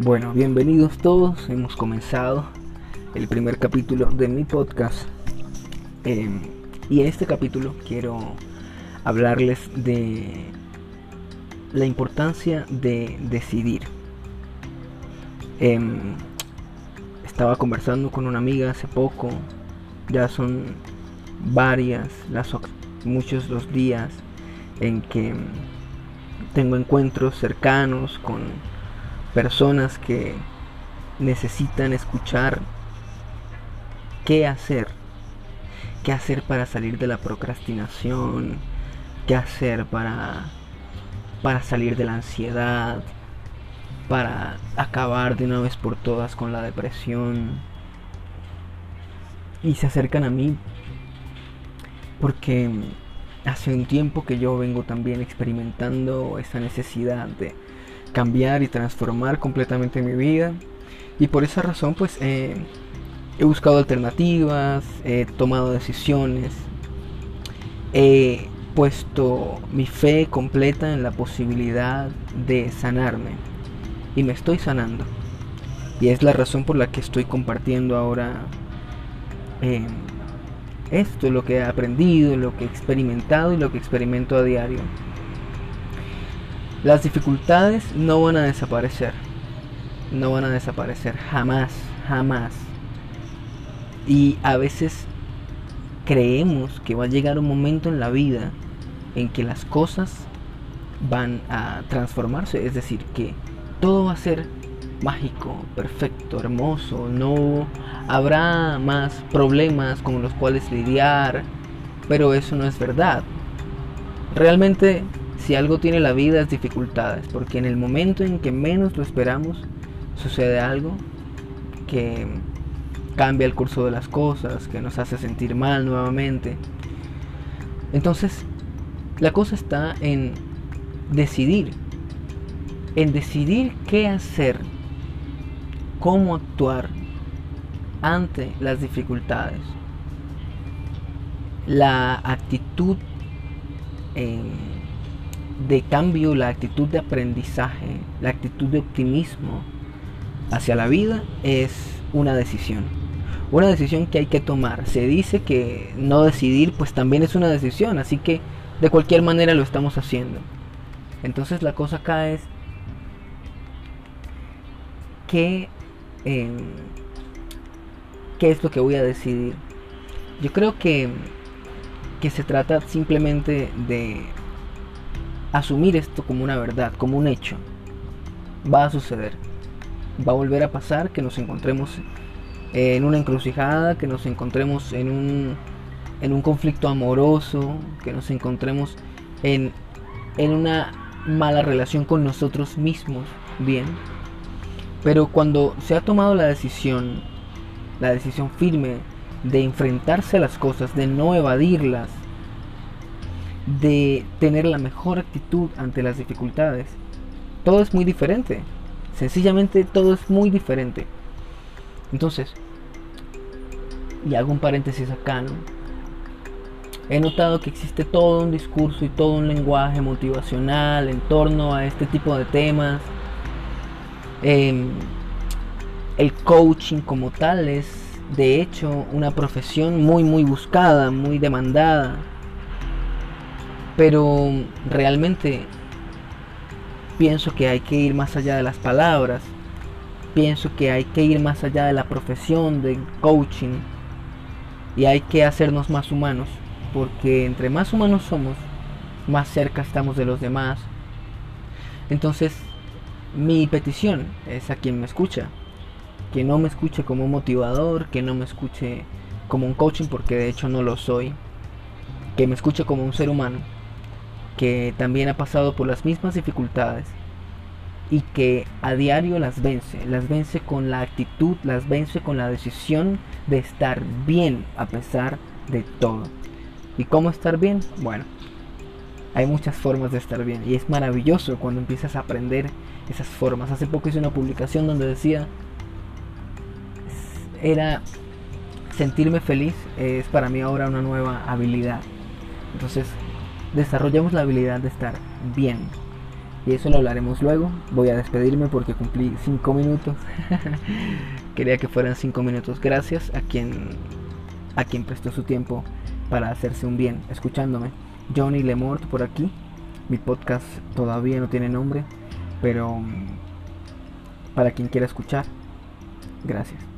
Bueno, bienvenidos todos. Hemos comenzado el primer capítulo de mi podcast. Em, y en este capítulo quiero hablarles de la importancia de decidir. Em, estaba conversando con una amiga hace poco. Ya son varias, las, muchos los días en que tengo encuentros cercanos con personas que necesitan escuchar qué hacer, qué hacer para salir de la procrastinación, qué hacer para, para salir de la ansiedad, para acabar de una vez por todas con la depresión. Y se acercan a mí porque hace un tiempo que yo vengo también experimentando esa necesidad de cambiar y transformar completamente mi vida. Y por esa razón pues he buscado alternativas, he tomado decisiones, he puesto mi fe completa en la posibilidad de sanarme. Y me estoy sanando. Y es la razón por la que estoy compartiendo ahora eh, esto, lo que he aprendido, lo que he experimentado y lo que experimento a diario. Las dificultades no van a desaparecer. No van a desaparecer. Jamás, jamás. Y a veces creemos que va a llegar un momento en la vida en que las cosas van a transformarse. Es decir, que todo va a ser mágico, perfecto, hermoso. No habrá más problemas con los cuales lidiar. Pero eso no es verdad. Realmente si algo tiene la vida es dificultades, porque en el momento en que menos lo esperamos, sucede algo que cambia el curso de las cosas, que nos hace sentir mal nuevamente. Entonces, la cosa está en decidir, en decidir qué hacer, cómo actuar ante las dificultades. La actitud en de cambio, la actitud de aprendizaje, la actitud de optimismo hacia la vida es una decisión. Una decisión que hay que tomar. Se dice que no decidir pues también es una decisión, así que de cualquier manera lo estamos haciendo. Entonces la cosa acá es que em, qué es lo que voy a decidir. Yo creo que, que se trata simplemente de asumir esto como una verdad, como un hecho. Va a suceder. Va a volver a pasar que nos encontremos en una encrucijada, que nos encontremos en un, en un conflicto amoroso, que nos encontremos en, en una mala relación con nosotros mismos. Bien. Pero cuando se ha tomado la decisión, la decisión firme de enfrentarse a las cosas, de no evadirlas, de tener la mejor actitud ante las dificultades. Todo es muy diferente. Sencillamente todo es muy diferente. Entonces, y hago un paréntesis acá, He notado que existe todo un discurso y todo un lenguaje motivacional en torno a este tipo de temas. Em, el coaching como tal es, de hecho, una profesión muy, muy buscada, muy demandada pero realmente pienso que hay que ir más allá de las palabras. Pienso que hay que ir más allá de la profesión de coaching. Y hay que hacernos más humanos. Porque entre más humanos somos, más cerca estamos de los demás. Entonces, mi petición es a quien me escucha. Que no me escuche como un motivador, que no me escuche como un coaching, porque de hecho no lo soy. Que me escuche como un ser humano que también ha pasado por las mismas dificultades y que a diario las vence, las vence con la actitud, las vence con la decisión de estar bien a pesar de todo. ¿Y cómo estar bien? Bueno, hay muchas formas de estar bien y es maravilloso cuando empiezas a aprender esas formas. Hace poco hice una publicación donde decía, era sentirme feliz, es para mí ahora una nueva habilidad. Entonces, desarrollamos la habilidad de estar bien. Y eso lo hablaremos luego. Voy a despedirme porque cumplí 5 minutos. Quería que fueran 5 minutos. Gracias a quien, a quien prestó su tiempo para hacerse un bien escuchándome. Johnny Lemort por aquí. Mi podcast todavía no tiene nombre, pero mm, para quien quiera escuchar, gracias.